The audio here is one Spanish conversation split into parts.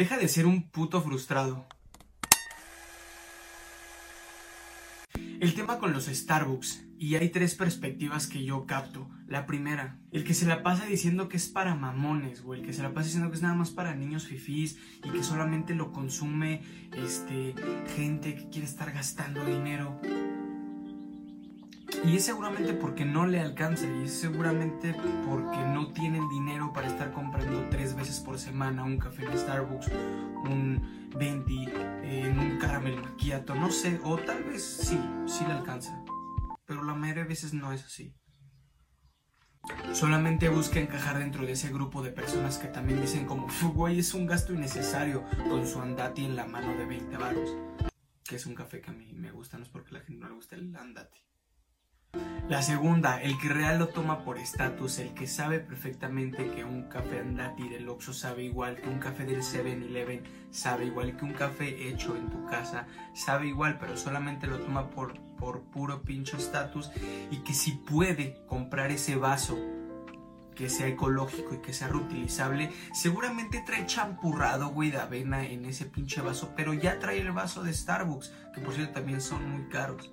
Deja de ser un puto frustrado. El tema con los Starbucks, y hay tres perspectivas que yo capto. La primera, el que se la pasa diciendo que es para mamones, güey, el que se la pasa diciendo que es nada más para niños fifís y que solamente lo consume este gente que quiere estar gastando dinero. Y es seguramente porque no le alcanza y es seguramente porque no tienen dinero para estar comprando tres veces por semana un café en Starbucks, un 20, en un caramel macchiato, no sé, o tal vez sí, sí le alcanza. Pero la mayoría de veces no es así. Solamente busca encajar dentro de ese grupo de personas que también dicen como, güey, es un gasto innecesario con su andati en la mano de 20 baros. Que es un café que a mí me gusta, no es porque a la gente no le gusta el andati. La segunda, el que real lo toma por estatus, el que sabe perfectamente que un café andati del Oxxo sabe igual, que un café del 7-Eleven sabe igual, que un café hecho en tu casa sabe igual, pero solamente lo toma por, por puro pincho estatus y que si puede comprar ese vaso que sea ecológico y que sea reutilizable, seguramente trae champurrado, güey, de avena en ese pinche vaso, pero ya trae el vaso de Starbucks, que por cierto también son muy caros.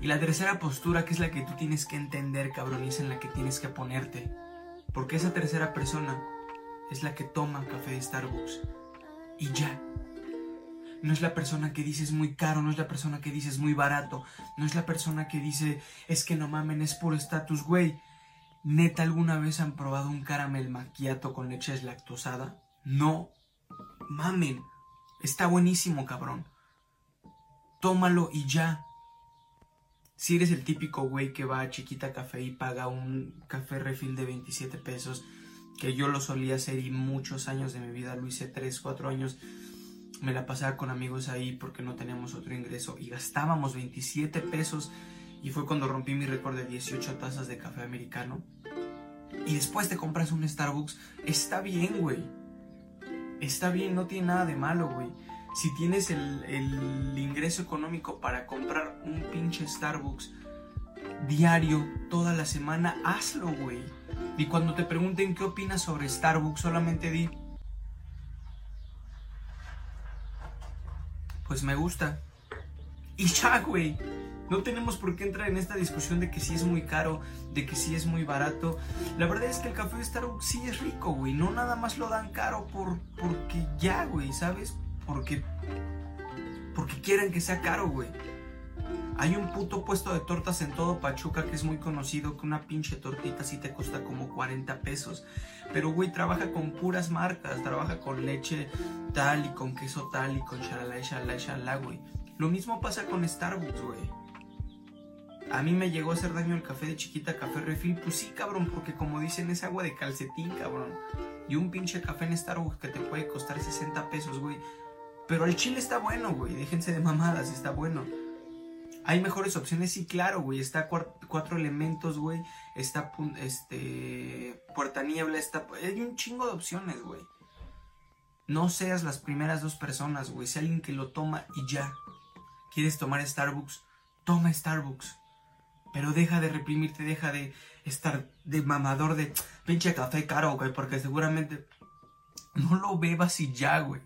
Y la tercera postura, que es la que tú tienes que entender, cabrón, y es en la que tienes que ponerte. Porque esa tercera persona es la que toma café de Starbucks. Y ya. No es la persona que dice es muy caro, no es la persona que dice es muy barato, no es la persona que dice es que no mamen, es por estatus, güey. ¿Neta alguna vez han probado un caramel maquiato con leche deslactosada? No. Mamen. Está buenísimo, cabrón. Tómalo y ya. Si eres el típico güey que va a Chiquita Café y paga un café refil de 27 pesos, que yo lo solía hacer y muchos años de mi vida lo hice 3, 4 años, me la pasaba con amigos ahí porque no teníamos otro ingreso y gastábamos 27 pesos y fue cuando rompí mi récord de 18 tazas de café americano. Y después te compras un Starbucks, está bien, güey. Está bien, no tiene nada de malo, güey si tienes el, ingreso económico para comprar un pinche Starbucks diario, toda la semana, hazlo, güey. Y cuando te pregunten qué opinas sobre Starbucks, solamente di, pues me gusta. Y ya, güey. No tenemos por qué entrar en esta discusión de que si es muy caro, de que si es muy barato. La verdad es que el café de Starbucks sí es rico, güey. No nada más lo dan caro por, porque ya, güey, ¿sabes? Porque porque quieren que sea caro, güey. Hay un puto puesto de tortas en todo Pachuca que es muy conocido que una pinche tortita sí te cuesta como 40 pesos. Pero, güey, trabaja con puras marcas, trabaja con leche tal y con queso tal y con shalala, shalala, shalala, güey. Lo mismo pasa con Starbucks, güey. A mí me llegó a hacer daño el café de chiquita, café refil. Pues sí, cabrón, porque como dicen es agua de calcetín, cabrón. Y un pinche café en Starbucks que te puede costar 60 pesos, güey pero el chile está bueno, güey. Déjense de mamadas, está bueno. Hay mejores opciones, sí, claro, güey. Está cuatro elementos, güey. Está este puerta niebla, está hay un chingo de opciones, güey. No seas las primeras dos personas, güey. Sea alguien que lo toma y ya. ¿Quieres tomar Starbucks? Toma Starbucks. Pero deja de reprimirte, deja de estar de mamador de pinche café caro, güey, porque seguramente no lo bebas y ya, güey.